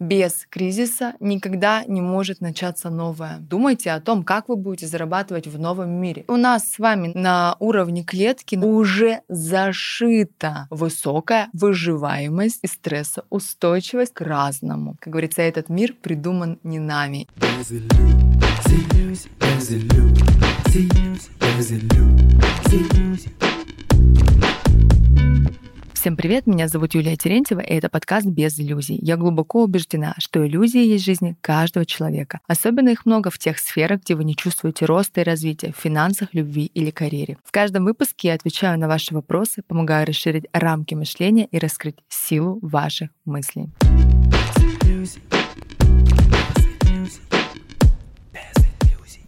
Без кризиса никогда не может начаться новое. Думайте о том, как вы будете зарабатывать в новом мире. У нас с вами на уровне клетки уже зашита высокая выживаемость и стрессоустойчивость к разному. Как говорится, этот мир придуман не нами. Всем привет, меня зовут Юлия Терентьева, и это подкаст «Без иллюзий». Я глубоко убеждена, что иллюзии есть в жизни каждого человека. Особенно их много в тех сферах, где вы не чувствуете роста и развития, в финансах, любви или карьере. В каждом выпуске я отвечаю на ваши вопросы, помогаю расширить рамки мышления и раскрыть силу ваших мыслей.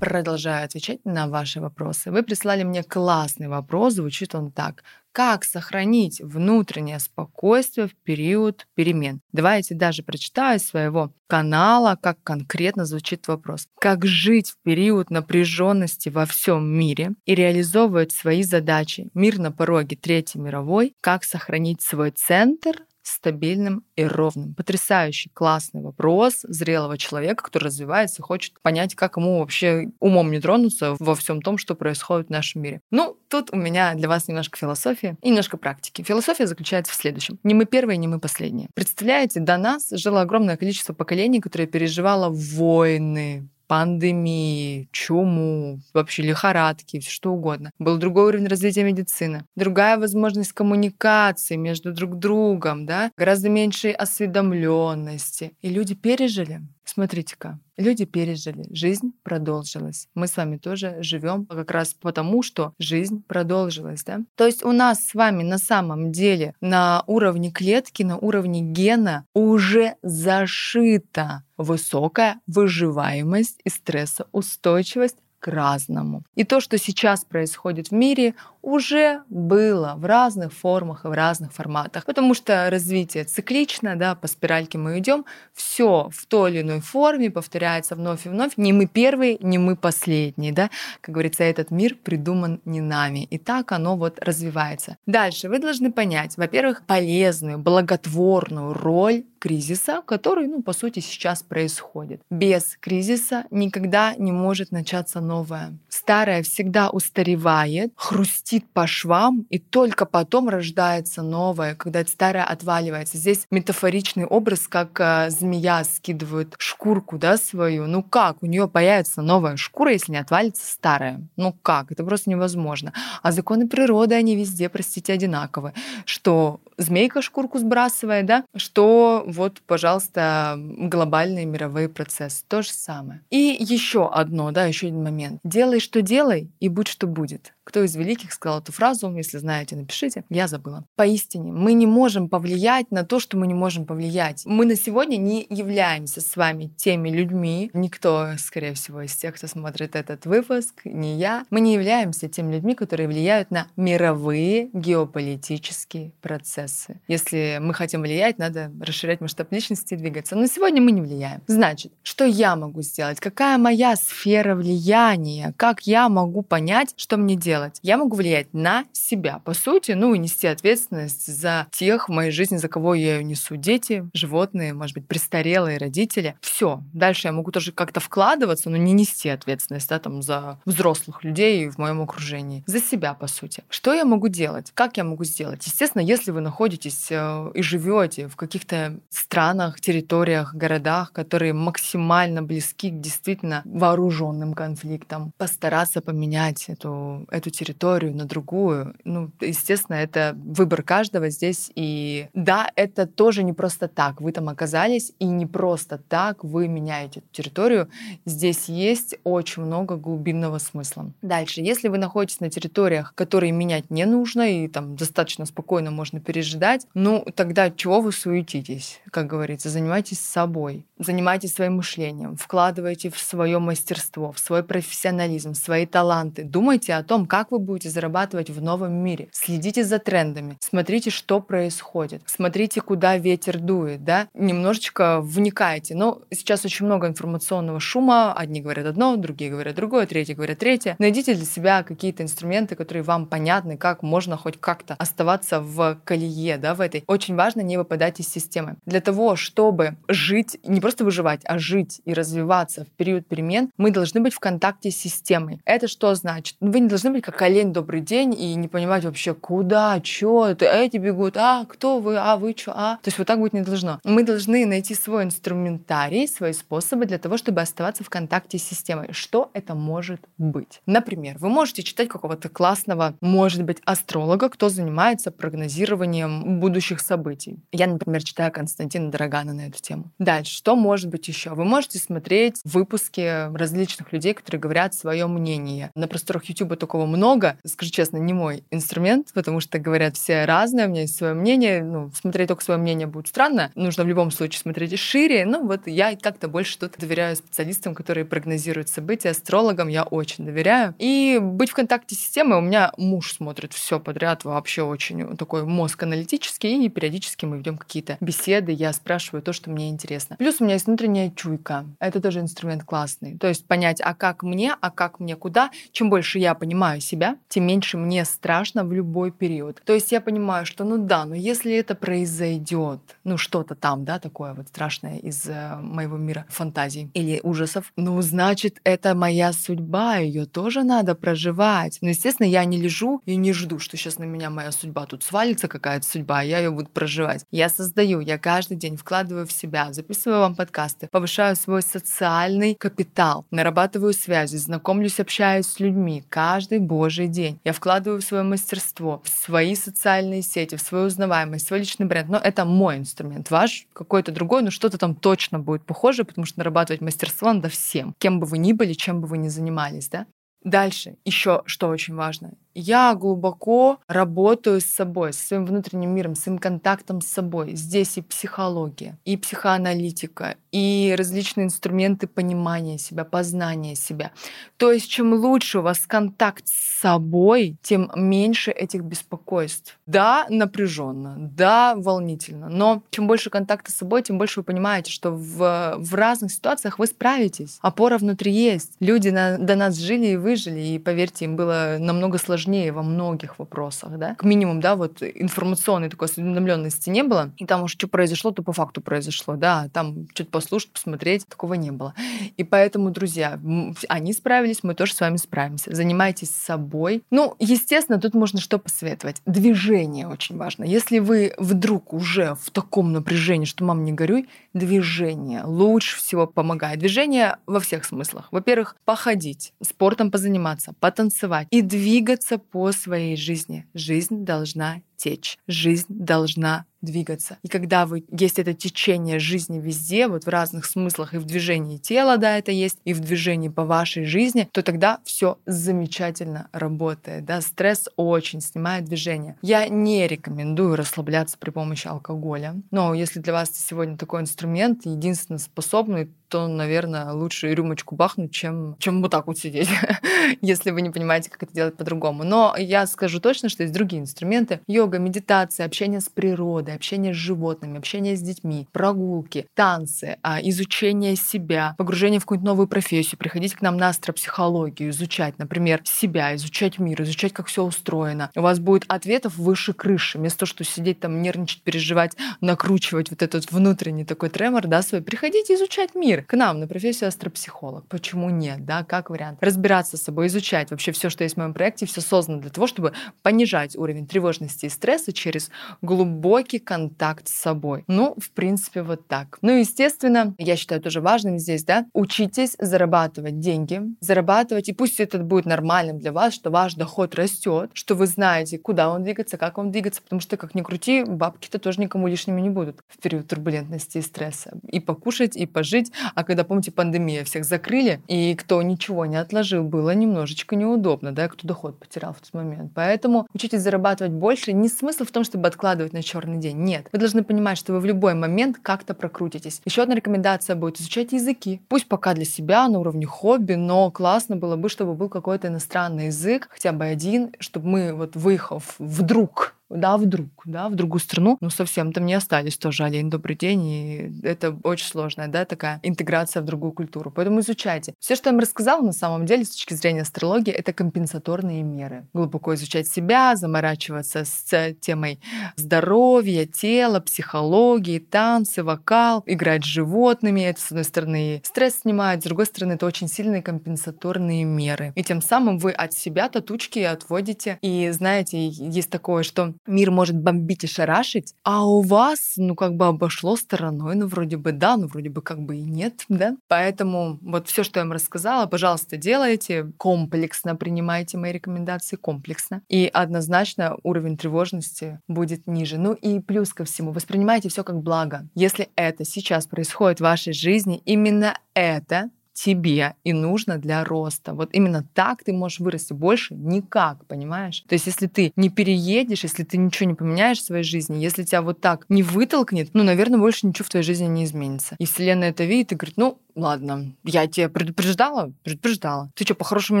Продолжаю отвечать на ваши вопросы. Вы прислали мне классный вопрос, звучит он так. Как сохранить внутреннее спокойствие в период перемен? Давайте даже прочитаю из своего канала, как конкретно звучит вопрос. Как жить в период напряженности во всем мире и реализовывать свои задачи? Мир на пороге Третьей мировой. Как сохранить свой центр стабильным и ровным? Потрясающий, классный вопрос зрелого человека, который развивается и хочет понять, как ему вообще умом не тронуться во всем том, что происходит в нашем мире. Ну, тут у меня для вас немножко философии и немножко практики. Философия заключается в следующем. Не мы первые, не мы последние. Представляете, до нас жило огромное количество поколений, которые переживало войны, пандемии, чуму, вообще лихорадки, что угодно. Был другой уровень развития медицины, другая возможность коммуникации между друг другом, да, гораздо меньшей осведомленности. И люди пережили. Смотрите-ка, люди пережили, жизнь продолжилась. Мы с вами тоже живем как раз потому, что жизнь продолжилась. Да? То есть у нас с вами на самом деле на уровне клетки, на уровне гена уже зашита высокая выживаемость и стрессоустойчивость к разному. И то, что сейчас происходит в мире, уже было в разных формах и в разных форматах, потому что развитие циклично, да, по спиральке мы идем, все в той или иной форме повторяется вновь и вновь. Не мы первые, не мы последние, да, как говорится, этот мир придуман не нами, и так оно вот развивается. Дальше вы должны понять, во-первых, полезную, благотворную роль кризиса, который, ну, по сути, сейчас происходит. Без кризиса никогда не может начаться новое. Старое всегда устаревает, хрустит по швам, и только потом рождается новое, когда старое отваливается. Здесь метафоричный образ, как э, змея скидывает шкурку, да, свою. Ну как? У нее появится новая шкура, если не отвалится старая. Ну как? Это просто невозможно. А законы природы, они везде, простите, одинаковы. Что змейка шкурку сбрасывает, да, что вот, пожалуйста, глобальные мировые процессы. То же самое. И еще одно, да, еще один момент. Делай, что делай, и будь, что будет. Кто из великих сказал эту фразу? Если знаете, напишите. Я забыла. Поистине, мы не можем повлиять на то, что мы не можем повлиять. Мы на сегодня не являемся с вами теми людьми. Никто, скорее всего, из тех, кто смотрит этот выпуск, не я. Мы не являемся теми людьми, которые влияют на мировые геополитические процессы. Если мы хотим влиять, надо расширять масштаб личности и двигаться. Но сегодня мы не влияем. Значит, что я могу сделать? Какая моя сфера влияния? Как я могу понять, что мне делать? Делать? Я могу влиять на себя, по сути, ну и нести ответственность за тех в моей жизни, за кого я ее несу. Дети, животные, может быть, престарелые родители. Все. Дальше я могу тоже как-то вкладываться, но не нести ответственность да, там, за взрослых людей в моем окружении. За себя, по сути. Что я могу делать? Как я могу сделать? Естественно, если вы находитесь э, и живете в каких-то странах, территориях, городах, которые максимально близки к действительно вооруженным конфликтам, постараться поменять эту, эту территорию на другую. Ну, естественно, это выбор каждого здесь. И да, это тоже не просто так. Вы там оказались, и не просто так вы меняете территорию. Здесь есть очень много глубинного смысла. Дальше, если вы находитесь на территориях, которые менять не нужно, и там достаточно спокойно можно пережидать, ну, тогда чего вы суетитесь? Как говорится, занимайтесь собой, занимайтесь своим мышлением, вкладывайте в свое мастерство, в свой профессионализм, в свои таланты, думайте о том, как вы будете зарабатывать в новом мире. Следите за трендами, смотрите, что происходит, смотрите, куда ветер дует, да, немножечко вникайте. Но сейчас очень много информационного шума, одни говорят одно, другие говорят другое, третьи говорят третье. Найдите для себя какие-то инструменты, которые вам понятны, как можно хоть как-то оставаться в колее, да, в этой. Очень важно не выпадать из системы. Для того, чтобы жить, не просто выживать, а жить и развиваться в период перемен, мы должны быть в контакте с системой. Это что значит? Вы не должны быть как олень добрый день и не понимать вообще, куда, что, это эти бегут, а кто вы, а вы что, а. То есть вот так быть не должно. Мы должны найти свой инструментарий, свои способы для того, чтобы оставаться в контакте с системой. Что это может быть? Например, вы можете читать какого-то классного, может быть, астролога, кто занимается прогнозированием будущих событий. Я, например, читаю Константина Дорогана на эту тему. Дальше, что может быть еще? Вы можете смотреть выпуски различных людей, которые говорят свое мнение. На просторах YouTube такого много. Скажу честно, не мой инструмент, потому что говорят все разные, у меня есть свое мнение. Ну, смотреть только свое мнение будет странно. Нужно в любом случае смотреть шире. Ну, вот я как-то больше тут доверяю специалистам, которые прогнозируют события, астрологам я очень доверяю. И быть в контакте с системой у меня муж смотрит все подряд, вообще очень такой мозг аналитический, и периодически мы ведем какие-то беседы, я спрашиваю то, что мне интересно. Плюс у меня есть внутренняя чуйка. Это тоже инструмент классный. То есть понять, а как мне, а как мне куда. Чем больше я понимаю себя, тем меньше мне страшно в любой период. То есть я понимаю, что ну да, но если это произойдет, ну что-то там, да, такое вот страшное из э, моего мира фантазий или ужасов, ну значит это моя судьба, ее тоже надо проживать. Но естественно я не лежу и не жду, что сейчас на меня моя судьба тут свалится какая-то судьба, а я ее буду проживать. Я создаю, я каждый день вкладываю в себя, записываю вам подкасты, повышаю свой социальный капитал, нарабатываю связи, знакомлюсь, общаюсь с людьми каждый божий день. Я вкладываю в свое мастерство, в свои социальные сети, в свою узнаваемость, в свой личный бренд. Но это мой инструмент. Ваш какой-то другой, но что-то там точно будет похоже, потому что нарабатывать мастерство надо всем. Кем бы вы ни были, чем бы вы ни занимались, да? Дальше, еще что очень важно я глубоко работаю с собой, с своим внутренним миром, с своим контактом с собой. Здесь и психология, и психоаналитика, и различные инструменты понимания себя, познания себя. То есть чем лучше у вас контакт с собой, тем меньше этих беспокойств. Да, напряженно, да, волнительно, но чем больше контакта с собой, тем больше вы понимаете, что в, в разных ситуациях вы справитесь. Опора внутри есть. Люди на, до нас жили и выжили, и поверьте, им было намного сложнее сложнее во многих вопросах, да. К минимум, да, вот информационной такой осведомленности не было, и там уж что произошло, то по факту произошло, да, там что-то послушать, посмотреть, такого не было. И поэтому, друзья, они справились, мы тоже с вами справимся. Занимайтесь собой. Ну, естественно, тут можно что посоветовать. Движение очень важно. Если вы вдруг уже в таком напряжении, что мам, не горюй, движение лучше всего помогает. Движение во всех смыслах. Во-первых, походить, спортом позаниматься, потанцевать и двигаться двигаться по своей жизни. Жизнь должна течь, жизнь должна двигаться. И когда вы есть это течение жизни везде, вот в разных смыслах, и в движении тела, да, это есть, и в движении по вашей жизни, то тогда все замечательно работает. Да? Стресс очень снимает движение. Я не рекомендую расслабляться при помощи алкоголя. Но если для вас сегодня такой инструмент, единственно способный, то, наверное, лучше рюмочку бахнуть, чем, чем вот так вот сидеть, если вы не понимаете, как это делать по-другому. Но я скажу точно, что есть другие инструменты. Йога, медитация, общение с природой, общение с животными, общение с детьми, прогулки, танцы, а, изучение себя, погружение в какую-нибудь новую профессию, приходите к нам на астропсихологию, изучать, например, себя, изучать мир, изучать, как все устроено. У вас будет ответов выше крыши. Вместо того, что сидеть там, нервничать, переживать, накручивать вот этот внутренний такой тремор, да, свой, приходите изучать мир к нам на профессию астропсихолог. Почему нет, да, как вариант? Разбираться с собой, изучать вообще все, что есть в моем проекте, все создано для того, чтобы понижать уровень тревожности и стресса через глубокий контакт с собой. Ну, в принципе, вот так. Ну, естественно, я считаю тоже важным здесь, да, учитесь зарабатывать деньги, зарабатывать, и пусть это будет нормальным для вас, что ваш доход растет, что вы знаете, куда он двигаться, как он двигаться, потому что, как ни крути, бабки-то тоже никому лишними не будут в период турбулентности и стресса. И покушать, и пожить, а когда, помните, пандемия, всех закрыли, и кто ничего не отложил, было немножечко неудобно, да, кто доход потерял в тот момент. Поэтому учитесь зарабатывать больше, Не смысл в том, чтобы откладывать на черный день. Нет. Вы должны понимать, что вы в любой момент как-то прокрутитесь. Еще одна рекомендация будет изучать языки. Пусть пока для себя на уровне хобби, но классно было бы, чтобы был какой-то иностранный язык, хотя бы один, чтобы мы вот выехав вдруг да, вдруг, да, в другую страну, ну, совсем там не остались тоже олень, добрый день, и это очень сложная, да, такая интеграция в другую культуру. Поэтому изучайте. Все, что я вам рассказала, на самом деле, с точки зрения астрологии, это компенсаторные меры. Глубоко изучать себя, заморачиваться с темой здоровья, тела, психологии, танцы, вокал, играть с животными. Это, с одной стороны, стресс снимает, с другой стороны, это очень сильные компенсаторные меры. И тем самым вы от себя татучки отводите. И знаете, есть такое, что мир может бомбить и шарашить, а у вас, ну, как бы обошло стороной, ну, вроде бы да, ну, вроде бы как бы и нет, да? Поэтому вот все, что я вам рассказала, пожалуйста, делайте, комплексно принимайте мои рекомендации, комплексно. И однозначно уровень тревожности будет ниже. Ну и плюс ко всему, воспринимайте все как благо. Если это сейчас происходит в вашей жизни, именно это тебе и нужно для роста. Вот именно так ты можешь вырасти больше никак, понимаешь? То есть если ты не переедешь, если ты ничего не поменяешь в своей жизни, если тебя вот так не вытолкнет, ну, наверное, больше ничего в твоей жизни не изменится. И Вселенная это видит и говорит, ну, ладно, я тебя предупреждала, предупреждала. Ты что, по-хорошему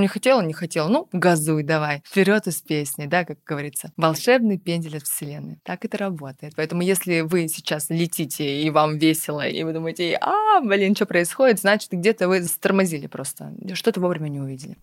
не хотела? Не хотела? Ну, газуй давай. Вперед из песни, да, как говорится. Волшебный пендель от Вселенной. Так это работает. Поэтому если вы сейчас летите, и вам весело, и вы думаете, а, блин, что происходит, значит, где-то вы стормозили просто. Что-то вовремя не увидели.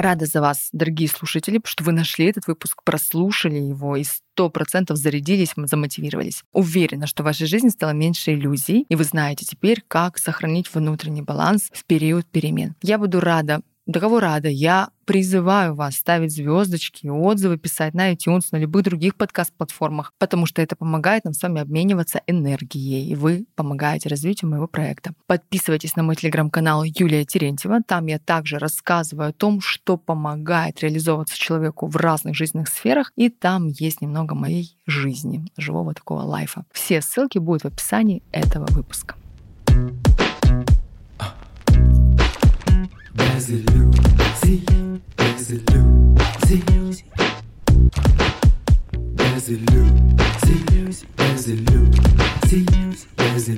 Рада за вас, дорогие слушатели, что вы нашли этот выпуск, прослушали его и сто процентов зарядились, замотивировались. Уверена, что в вашей жизни стало меньше иллюзий, и вы знаете теперь, как сохранить внутренний баланс в период перемен. Я буду рада до кого рада. Я призываю вас ставить звездочки, отзывы писать на iTunes, на любых других подкаст-платформах, потому что это помогает нам с вами обмениваться энергией, и вы помогаете развитию моего проекта. Подписывайтесь на мой телеграм-канал Юлия Терентьева. Там я также рассказываю о том, что помогает реализовываться человеку в разных жизненных сферах, и там есть немного моей жизни, живого такого лайфа. Все ссылки будут в описании этого выпуска. Lazy Lucy, Lazy Lucy. Lazy